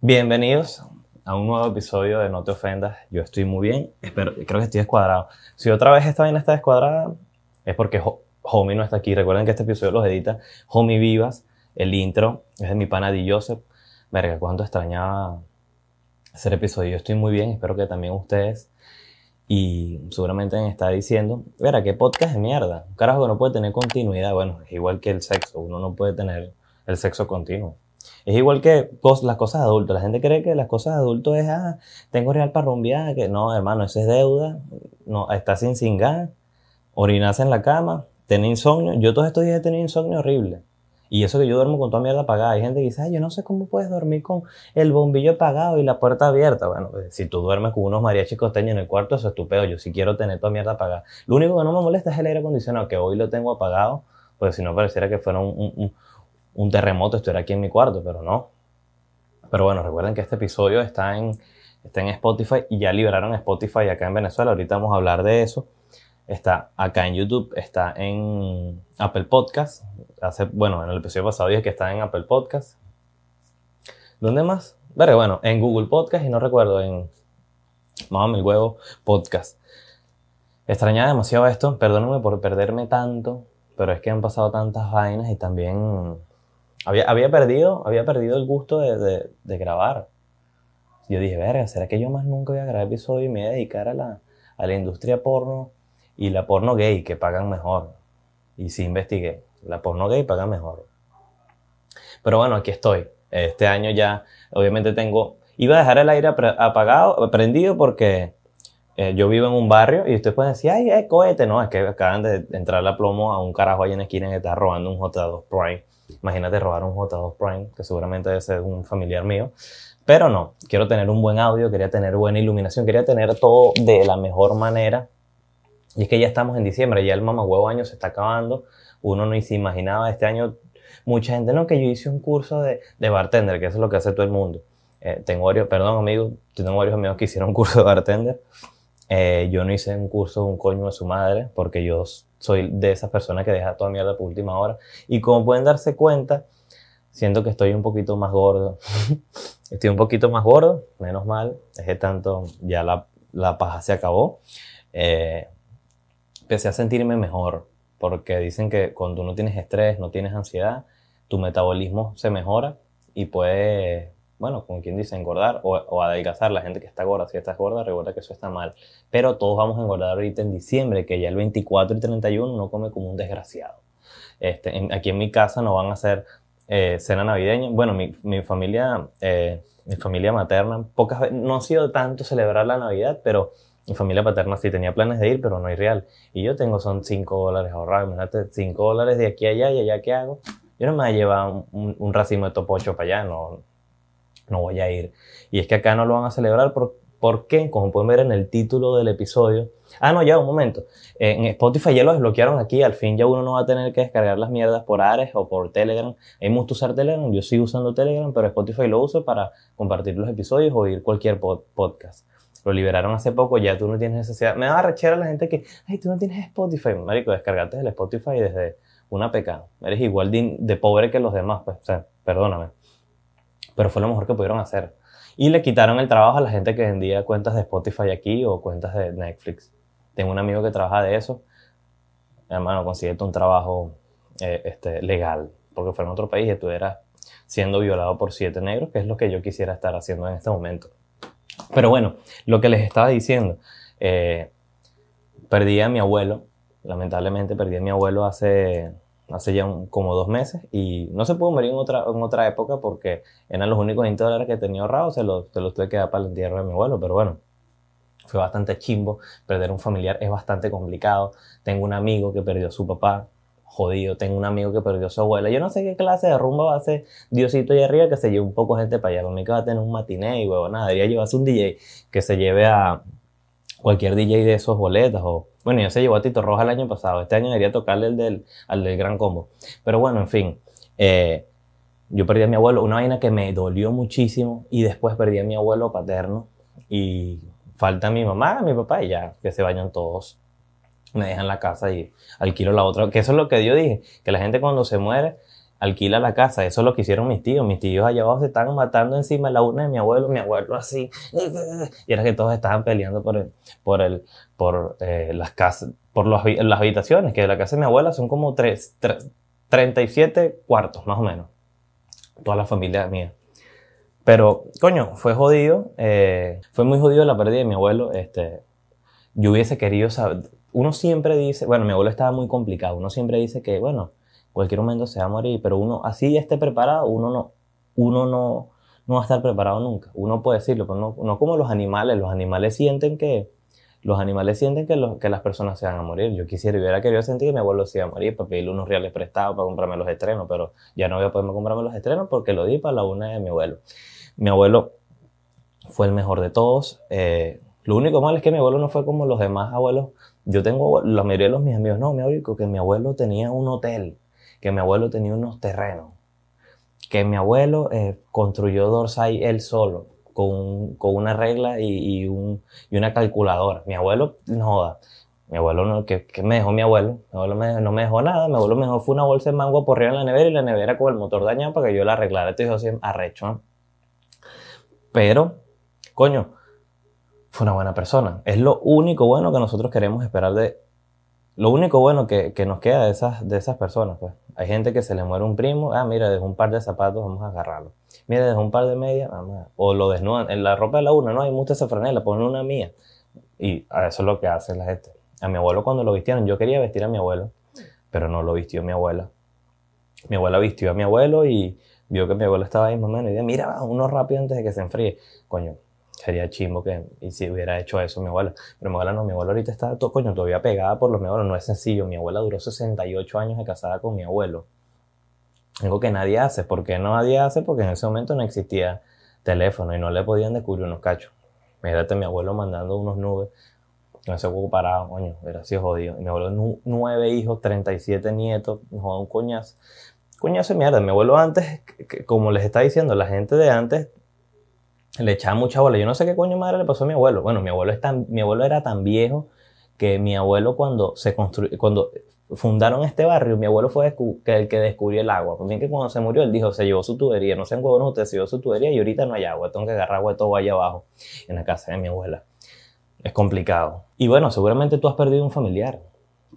Bienvenidos a un nuevo episodio de No te ofendas. Yo estoy muy bien, espero, creo que estoy descuadrado. Si otra vez esta vaina está descuadrada, es porque Homie no está aquí. Recuerden que este episodio los edita Homie Vivas. El intro es de mi pana Joseph. Verga, cuánto extrañaba hacer episodio. Yo estoy muy bien, espero que también ustedes. Y seguramente me está diciendo, verá, qué podcast de mierda. Un carajo que no puede tener continuidad. Bueno, es igual que el sexo. Uno no puede tener el sexo continuo. Es igual que las cosas de adultos. La gente cree que las cosas de adultos es, ah, tengo real para rumbear. Que no, hermano, eso es deuda. No, estás sin cingar, orinas en la cama, tener insomnio. Yo todos estos días he tenido insomnio horrible. Y eso que yo duermo con toda mierda apagada. Hay gente que dice, ay, yo no sé cómo puedes dormir con el bombillo apagado y la puerta abierta. Bueno, pues, si tú duermes con unos mariachis costeños en el cuarto, eso es tu Yo sí quiero tener toda mierda apagada. Lo único que no me molesta es el aire acondicionado, que hoy lo tengo apagado, porque si no pareciera que fuera un terremoto, estuviera aquí en mi cuarto, pero no. Pero bueno, recuerden que este episodio está en, está en Spotify y ya liberaron Spotify acá en Venezuela. Ahorita vamos a hablar de eso. Está acá en YouTube, está en Apple Podcast. Hace, bueno, en el episodio pasado dije que está en Apple Podcast. ¿Dónde más? Pero bueno, en Google Podcast y no recuerdo, en Mamá el huevo podcast. Extrañaba demasiado esto, perdónenme por perderme tanto, pero es que han pasado tantas vainas y también había, perdido, había perdido el gusto de, grabar. Yo dije, verga, ¿será que yo más nunca voy a grabar episodio y me voy a dedicar a la, a la industria porno y la porno gay, que pagan mejor? Y sí investigué, la porno gay paga mejor. Pero bueno, aquí estoy. Este año ya, obviamente tengo, iba a dejar el aire apagado, prendido porque eh, yo vivo en un barrio y ustedes pueden decir, ay, es cohete. No, es que acaban de entrar la plomo a un carajo ahí en la esquina que está robando un J2 Prime Imagínate robar un J2 Prime, que seguramente debe ser un familiar mío. Pero no, quiero tener un buen audio, quería tener buena iluminación, quería tener todo de la mejor manera. Y es que ya estamos en diciembre, ya el mamagüevo año se está acabando. Uno no se imaginaba este año, mucha gente, no, que yo hice un curso de, de bartender, que eso es lo que hace todo el mundo. Eh, tengo varios, perdón amigos, tengo varios amigos que hicieron un curso de bartender. Eh, yo no hice un curso de un coño de su madre, porque yo soy de esas personas que deja toda mierda por última hora. Y como pueden darse cuenta, siento que estoy un poquito más gordo. estoy un poquito más gordo, menos mal. Es que tanto ya la, la paja se acabó. Eh, empecé a sentirme mejor, porque dicen que cuando no tienes estrés, no tienes ansiedad, tu metabolismo se mejora y puedes bueno, como quien dice, engordar o, adelgazar. La gente que está gorda, si estás gorda, recuerda que eso está mal. Pero todos vamos a engordar ahorita en diciembre, que ya el 24 y 31 no come como un desgraciado. Este, aquí en mi casa no van a hacer eh, cena navideña. Bueno, mi, mi familia, eh, mi familia materna, pocas no ha sido tanto celebrar la Navidad, pero mi familia paterna sí tenía planes de ir, pero no hay real. Y yo tengo son 5 dólares ahorrados. Imagínate, 5 dólares de aquí a allá y allá, ¿qué hago? Yo no me voy a llevar un, un racimo de topocho para allá, no, no voy a ir. Y es que acá no lo van a celebrar por, porque, como pueden ver en el título del episodio, ah, no, ya, un momento, en Spotify ya lo desbloquearon aquí, al fin ya uno no va a tener que descargar las mierdas por Ares o por Telegram. hay mucho usar Telegram, yo sigo usando Telegram, pero Spotify lo uso para compartir los episodios o oír cualquier podcast. Lo liberaron hace poco, ya tú no tienes necesidad. Me va a rechar a la gente que, ay, tú no tienes Spotify. Marico, descargate el Spotify desde una PK. Eres igual de, de pobre que los demás, pues, o sea, perdóname pero fue lo mejor que pudieron hacer. Y le quitaron el trabajo a la gente que vendía cuentas de Spotify aquí o cuentas de Netflix. Tengo un amigo que trabaja de eso. Hermano, consíguete un trabajo eh, este, legal, porque fue en otro país y estuvieras siendo violado por siete negros, que es lo que yo quisiera estar haciendo en este momento. Pero bueno, lo que les estaba diciendo, eh, perdí a mi abuelo, lamentablemente perdí a mi abuelo hace hace ya como dos meses y no se pudo morir en otra, en otra época porque eran los únicos 20 dólares que tenía ahorrados, se los, se los tuve que dar para el entierro de mi abuelo, pero bueno, fue bastante chimbo, perder un familiar es bastante complicado, tengo un amigo que perdió a su papá, jodido, tengo un amigo que perdió a su abuela, yo no sé qué clase de rumba va a hacer Diosito allá arriba que se lleve un poco gente para allá, conmigo que va a tener un matiné y huevo, nada, debería llevarse un DJ que se lleve a cualquier DJ de esos boletas o bueno, ya se llevó a Tito Roja el año pasado. Este año debería tocarle el del, al del Gran Combo. Pero bueno, en fin. Eh, yo perdí a mi abuelo, una vaina que me dolió muchísimo. Y después perdí a mi abuelo paterno. Y falta mi mamá, mi papá y ya, que se vayan todos. Me dejan la casa y alquilo la otra. Que eso es lo que yo dije. Que la gente cuando se muere alquila la casa. Eso es lo que hicieron mis tíos. Mis tíos allá abajo se estaban matando encima de la una de mi abuelo, mi abuelo así. Y era que todos estaban peleando por el, por el, por eh, las casas, por las habitaciones, que la casa de mi abuela son como tres, 37 cuartos, más o menos. Toda la familia mía. Pero, coño, fue jodido. Eh, fue muy jodido la pérdida de mi abuelo. Este, yo hubiese querido saber. Uno siempre dice, bueno, mi abuelo estaba muy complicado. Uno siempre dice que, bueno, cualquier momento se va a morir, pero uno así esté preparado, uno no, uno no, no va a estar preparado nunca. Uno puede decirlo, pero no, no como los animales. Los animales sienten que, los animales sienten que, que las personas se van a morir. Yo quisiera, hubiera querido sentir que mi abuelo se iba a morir para pedirle unos reales prestados para comprarme los estrenos, pero ya no voy a poder comprarme los estrenos porque lo di para la una de mi abuelo. Mi abuelo fue el mejor de todos. Eh, lo único malo es que mi abuelo no fue como los demás abuelos. Yo tengo, la mayoría de los mis amigos, no, mi abuelo, que mi abuelo tenía un hotel, que mi abuelo tenía unos terrenos, que mi abuelo eh, construyó Dorsai él solo, con, con una regla y, un, y, una calculadora. Mi abuelo, no joda. Mi abuelo, no, ¿qué, me dejó mi abuelo? Mi abuelo no me dejó nada. Mi abuelo me dejó fue una bolsa de mango por arriba en la nevera y la nevera con el motor dañado para que yo la arreglara. Esto así, arrecho. Pero, coño, fue una buena persona. Es lo único bueno que nosotros queremos esperar de... Lo único bueno que, que nos queda de esas, de esas personas, pues. Hay gente que se le muere un primo, ah, mira, dejó un par de zapatos, vamos a agarrarlo. Mira, dejó un par de medias, vamos a... O lo desnudan. En la ropa de la una, no, hay mucha esa franela, ponen una mía. Y eso es lo que hace la gente. A mi abuelo cuando lo vistieron, yo quería vestir a mi abuelo, pero no lo vistió mi abuela. Mi abuela vistió a mi abuelo y vio que mi abuelo estaba ahí menos y dijo, mira, uno rápido antes de que se enfríe. Coño, sería chimbo que y si hubiera hecho eso mi abuela. Pero mi abuela no, mi abuela ahorita está todo, coño, todavía pegada por los mi abuelos. No es sencillo. Mi abuela duró 68 años de casada con mi abuelo. Algo que nadie hace. ¿Por qué nadie hace? Porque en ese momento no existía teléfono y no le podían descubrir unos cachos. Mírate mi abuelo mandando unos nubes con ese huevo parado, coño, era así jodido. mi abuelo, nueve hijos, 37 nietos, un coñazo coñazo de mierda. Mi abuelo antes, como les está diciendo, la gente de antes le echaba mucha bola. Yo no sé qué coño madre le pasó a mi abuelo. Bueno, mi abuelo, es tan, mi abuelo era tan viejo que mi abuelo cuando se construyó, cuando fundaron este barrio, mi abuelo fue el que descubrió el agua. También que cuando se murió, él dijo, se llevó su tubería. No sé en no usted se llevó su tubería y ahorita no hay agua. Tengo que agarrar agua de todo allá abajo, en la casa de mi abuela. Es complicado. Y bueno, seguramente tú has perdido un familiar.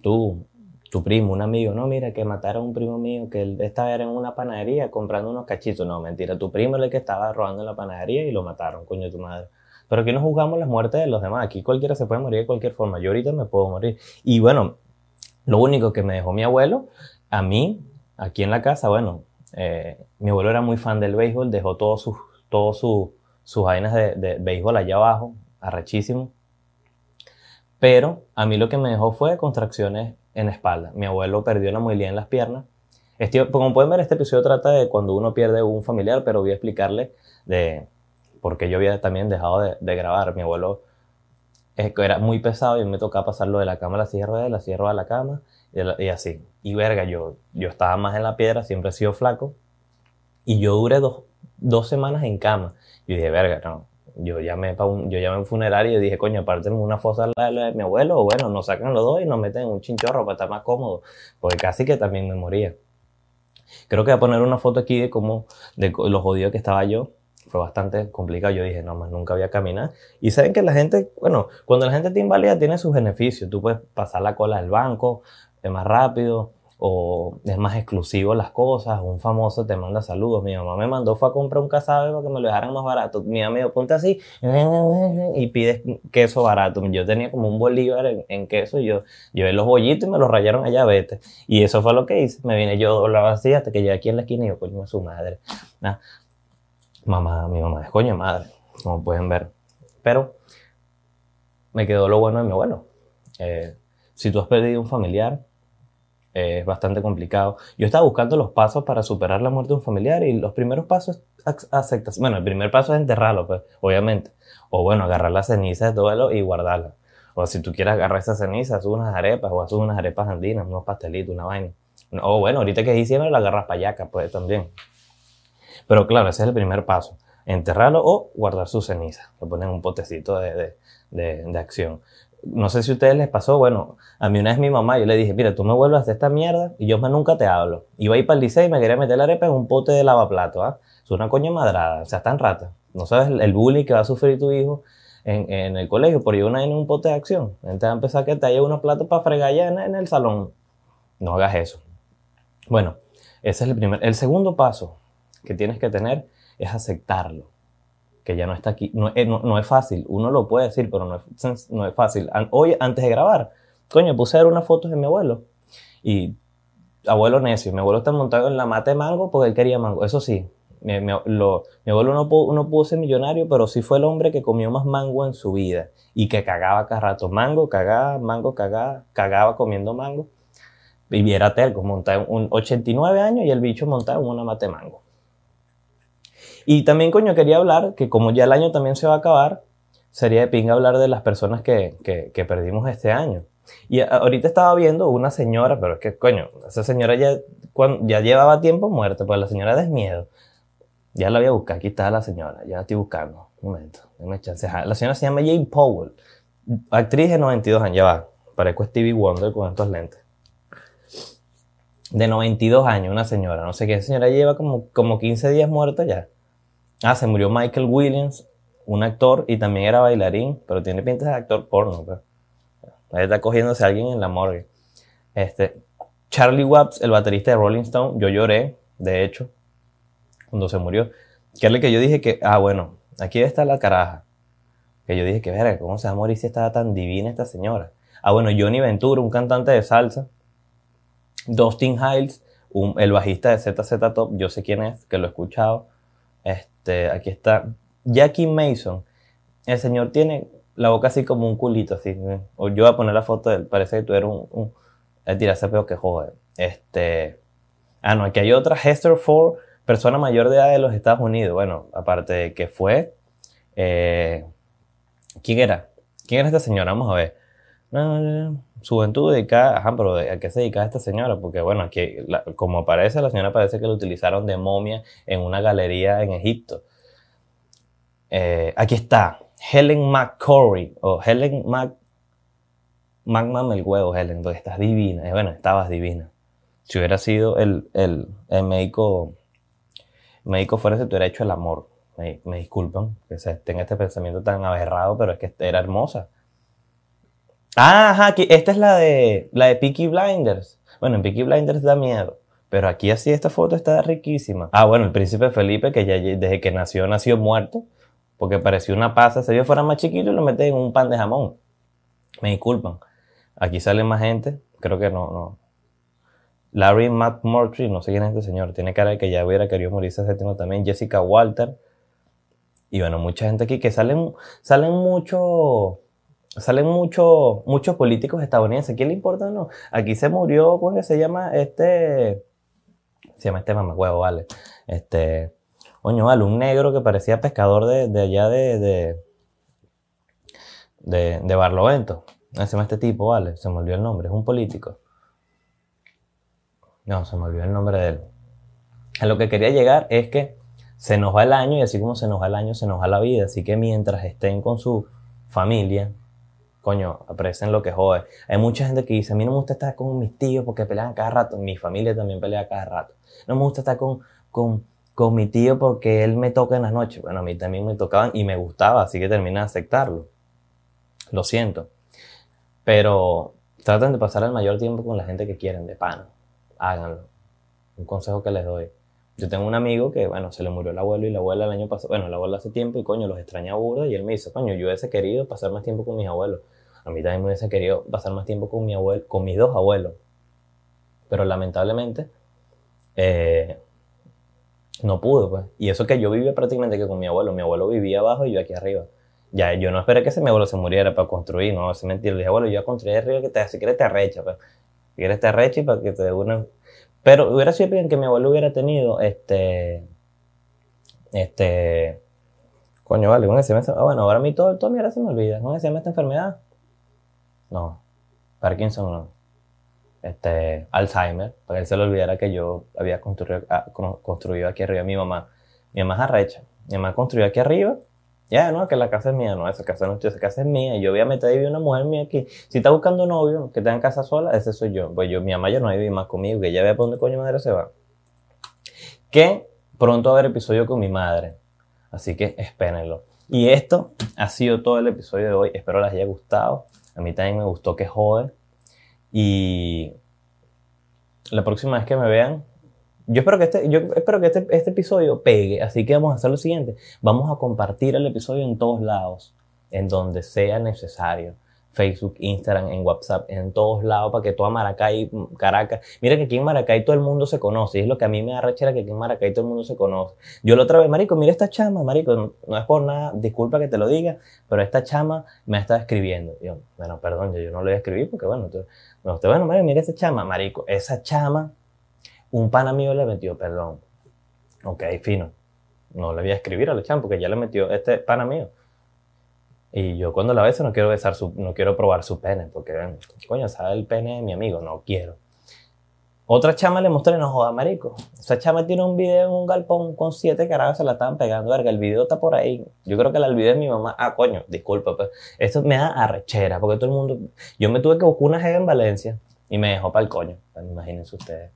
Tú, tu primo, un amigo, no, mira, que mataron a un primo mío, que él estaba en una panadería comprando unos cachitos. No, mentira, tu primo es el que estaba robando en la panadería y lo mataron, coño de tu madre. Pero aquí no juzgamos las muertes de los demás, aquí cualquiera se puede morir de cualquier forma. Yo ahorita me puedo morir. Y bueno, lo único que me dejó mi abuelo, a mí, aquí en la casa, bueno, eh, mi abuelo era muy fan del béisbol, dejó todos sus, todos sus vainas de, de béisbol allá abajo, arrechísimo. Pero a mí lo que me dejó fue contracciones en la espalda. Mi abuelo perdió la movilidad en las piernas. Este, como pueden ver, este episodio trata de cuando uno pierde un familiar, pero voy a explicarle de por qué yo había también dejado de, grabar. Mi abuelo era muy pesado y me tocaba pasarlo de la cama a la silla de la silla a la cama y, así. Y verga, yo, yo estaba más en la piedra, siempre he sido flaco. Y yo duré dos, dos semanas en cama. Y dije, verga, no, yo llamé para un, yo llamé a un funerario y dije, coño, aparte una fosa la de mi abuelo, bueno, nos sacan los dos y nos meten en un chinchorro para estar más cómodo, porque casi que también me moría. Creo que voy a poner una foto aquí de cómo, de lo jodido que estaba yo. Fue bastante complicado. Yo dije, no, más nunca voy a caminar. Y saben que la gente, bueno, cuando la gente te invalida tiene sus beneficios. Tú puedes pasar la cola del banco, es más rápido o es más exclusivo las cosas, un famoso te manda saludos. Mi mamá me mandó, fue a comprar un casabe para que me lo dejaran más barato. Mi mamá me dijo, ponte así y pides queso barato. Yo tenía como un bolívar en, queso y yo llevé los bollitos y me los rayaron allá, vete. Y eso fue lo que hice. Me vine yo doblaba así hasta que llegué aquí en la esquina y yo, coño, su madre. Mamá, mi mamá es coño madre, como pueden ver. Pero me quedó lo bueno de mi abuelo. Eh, si tú has perdido un familiar, es bastante complicado. Yo estaba buscando los pasos para superar la muerte de un familiar y los primeros pasos aceptas. Bueno, el primer paso es enterrarlo, pues, obviamente. O bueno, agarrar las cenizas de duelo y guardarlas. O si tú quieres agarrar esas cenizas, haz unas arepas o haz unas arepas andinas, unos pastelitos, una vaina. O bueno, ahorita que es diciembre la agarras payaca, pues también. Pero claro, ese es el primer paso. Enterrarlo o guardar sus cenizas. Lo ponen en un potecito de, de, de acción no sé si a ustedes les pasó, bueno, a mí una vez mi mamá, yo le dije, mira, tú me vuelves a hacer esta mierda y yo nunca te hablo. Iba a ir para el liceo y me quería meter la arepa en un pote de lavaplato, ¿ah? Es una coña madrada, o sea, tan rata. No sabes el bullying que va a sufrir tu hijo en, en el colegio por ir una en un pote de acción. Entonces va a empezar que te haya unos platos para fregar ya en, en el salón. No hagas eso. Bueno, ese es el primer. El segundo paso que tienes que tener es aceptarlo que ya no está aquí. No, eh, no, es fácil, uno lo puede decir, pero no es, no es fácil. Hoy, antes de grabar, coño, puse a ver unas fotos de mi abuelo. Y abuelo necio, mi abuelo está montado en la mata de mango porque él quería mango. Eso sí, mi, lo, mi abuelo no pudo, no pudo, ser millonario, pero sí fue el hombre que comió más mango en su vida y que cagaba cada rato. Mango, cagaba, mango, cagaba, cagaba comiendo mango. Y era terco, montaba un 89 años y el bicho montaba una mata de mango. Y también, coño, quería hablar que como ya el año también se va a acabar, sería de pinga hablar de las personas que, que, perdimos este año. Y ahorita estaba viendo una señora, pero es que, coño, esa señora ya, ya llevaba tiempo muerta, pues la señora es miedo. Ya la voy a buscar, aquí está la señora, ya la estoy buscando. Un momento, déjame chance. La señora se llama Jane Powell, actriz de 92 años, ya va, parezco Stevie Wonder con estos lentes. De 92 años, una señora, no sé qué, señora lleva como, como 15 días muerta ya. Ah, se murió Michael Williams, un actor y también era bailarín, pero tiene pinta de actor porno. Pues. Ahí está cogiéndose a alguien en la morgue. Este, Charlie Watts, el baterista de Rolling Stone, yo lloré, de hecho, cuando se murió. Que es lo que yo dije que, ah, bueno, aquí está la caraja. Que yo dije que, verga, ¿cómo se va a morir si estaba tan divina esta señora? Ah, bueno, Johnny Ventura, un cantante de salsa. Dustin Hiles, el bajista de ZZ Top, yo sé quién es, que lo he escuchado. Este, aquí está Jackie Mason. El señor tiene la boca así como un culito, así. O yo voy a poner la foto de él. Parece que tú eres un. un tirarse peor que joder. Este. Ah, no, aquí hay otra. Hester Ford, persona mayor de edad de los Estados Unidos. Bueno, aparte de que fue. Eh, ¿Quién era? ¿Quién era esta señora? Vamos a ver. Juventud dedicada. Ajá, pero ¿a qué se dedicaba esta señora? Porque, bueno, aquí, como aparece, la señora parece que lo utilizaron de momia en una galería en Egipto. Eh, aquí está. Helen McCory. O Helen Mac. Magma el huevo, Helen, porque estás divina. bueno, estabas divina. Si hubiera sido el, el, el médico. Médico fuera te hubiera hecho el amor. Me, me disculpan que se tenga este pensamiento tan aberrado, pero es que era hermosa. Ah, ajá, aquí, esta es la de, la de Peaky Blinders. Bueno, en Peaky Blinders da miedo. Pero aquí así esta foto está riquísima. Ah, bueno, el príncipe Felipe, que ya desde que nació, nació muerto. Porque pareció una pasa. Si yo fuera más chiquito y lo meten en un pan de jamón. Me disculpan. Aquí sale más gente. Creo que no, no. Larry McMurtry, no sé quién es este señor. Tiene cara de que ya hubiera querido morirse hace tiempo también. Jessica Walter. Y bueno, mucha gente aquí que salen, salen mucho salen muchos muchos políticos estadounidenses. ¿Quién le importa no? Aquí se murió, ¿cómo se llama? Este. Se llama este mamacuevo, vale. Este. Coño, vale, un negro que parecía pescador de, de allá de. de. de, Barlovento. Se llama este tipo, vale. Se me olvidó el nombre, es un político. No, se me olvidó el nombre de él. A lo que quería llegar es que se nos va el año y así como se nos va el año, se nos va la vida. Así que mientras estén con su familia, coño, aprecien lo que jode. Hay mucha gente que dice, a mí no me gusta estar con mis tíos porque pelean cada rato. Mi familia también pelea cada rato. No me gusta estar con, con, con mi tío porque él me toca en las noches. Bueno, a mí también me tocaban y me gustaba, así que terminé de aceptarlo. Lo siento. Pero traten de pasar el mayor tiempo con la gente que quieren, de pan. Háganlo. Un consejo que les doy. Yo tengo un amigo que, bueno, se le murió el abuelo y la abuela el año pasado, bueno, la abuela hace tiempo y coño, los extraña burda y él me dice, coño, yo hubiese querido pasar más tiempo con mis abuelos. A mí también me hubiese querido pasar más tiempo con mi abuelo, con mis dos abuelos. Pero lamentablemente, eh, no pude, pues. Y eso que yo vivía prácticamente que con mi abuelo. Mi abuelo vivía abajo y yo aquí arriba. Ya, yo no esperé que ese mi abuelo se muriera para construir, no, es mentira. Le dije, abuelo, yo a construir arriba que te, si quieres te arrecha, pues. Si quieres te arrecha y para que te dé una... Pero hubiera sido bien que mi abuelo hubiera tenido este. Este. Coño, vale, ¿cómo se llama Ah, bueno, ahora a mí todo, todo mierda se me olvida. ¿Cómo se llama esta enfermedad? No. Parkinson no. Este. Alzheimer. Para que él se le olvidara que yo había construido, ah, construido aquí arriba mi mamá. Mi mamá es arrecha. Mi mamá construyó aquí arriba. Ya, no, que la casa es mía, no, esa casa no es esa casa es mía. Yo voy a meter ahí una mujer mía aquí. Si está buscando novio, que tenga casa sola, ese soy yo. Pues yo, mi mamá ya no vive más conmigo, que ella vea por dónde coño madre se va. Que pronto va a haber episodio con mi madre. Así que espérenlo. Y esto ha sido todo el episodio de hoy. Espero les haya gustado. A mí también me gustó que jode. Y la próxima vez que me vean, yo espero que este, yo espero que este, este, episodio pegue, así que vamos a hacer lo siguiente. Vamos a compartir el episodio en todos lados, en donde sea necesario. Facebook, Instagram, en WhatsApp, en todos lados, para que toda Maracay, Caracas. Mira que aquí en Maracay todo el mundo se conoce. Y es lo que a mí me da que aquí en Maracay todo el mundo se conoce. Yo la otra vez, Marico, mira esta chama, Marico, no, es por nada, disculpa que te lo diga, pero esta chama me está escribiendo. Yo, bueno, perdón, yo, no lo voy a escribir porque, bueno, tú, bueno, Marico, mira esta chama, Marico, esa chama un pana mío le metió, perdón. Ok, fino. No le voy a escribir a Lechan porque ya le metió este pana mío. Y yo cuando la beso no quiero besar su, no quiero probar su pene, porque, coño, sabe el pene de mi amigo, no quiero. Otra chama le mostré, no joda, marico. Esa chama tiene un video en un galpón con siete carajos, se la estaban pegando, verga. El video está por ahí. Yo creo que el video de mi mamá. Ah, coño, disculpa, pues. Esto me da arrechera, porque todo el mundo. Yo me tuve que buscar una jeva en Valencia y me dejó para el coño. Imagínense ustedes.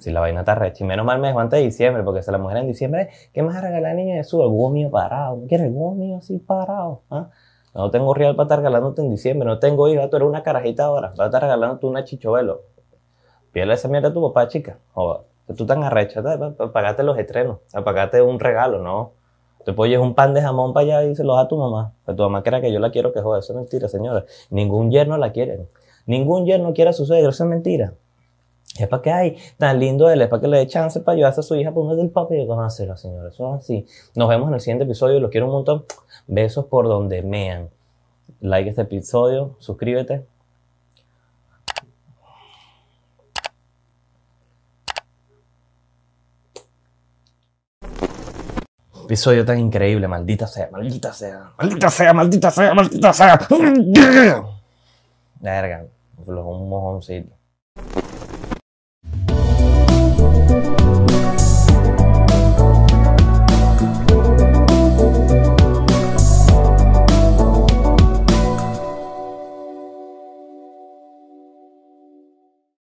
Si la vaina está recha. Y menos mal me dejó antes de diciembre, porque si la mujer en diciembre, ¿qué más regalar niña de su? El mío parado. ¿No quieres el mío así parado? ¿Ah? No tengo real para estar regalándote en diciembre. No tengo hija, tú eres una carajita ahora. Vas a estar regalándote una chichovelo. Pídele esa mierda a tu papá, chica. Joder. Tú tan arrecha, pagate los estrenos, pagate un regalo, ¿no? Te pones un pan de jamón para allá y se lo da a tu mamá. Que tu mamá crea que yo la quiero, que joder, eso es mentira, señora. Ningún yerno la quiere. Ningún yerno quiere a su suegro, eso es mentira. Es para que hay tan lindo él, es para que le dé chance para ayudarse a su hija por uno del papi y conocerlo, señores. Eso es así. Nos vemos en el siguiente episodio. Los quiero un montón. Besos por donde mean. Like este episodio, suscríbete. Episodio tan increíble, maldita sea, maldita sea, maldita sea, maldita sea, maldita sea. Verga, un mojoncito.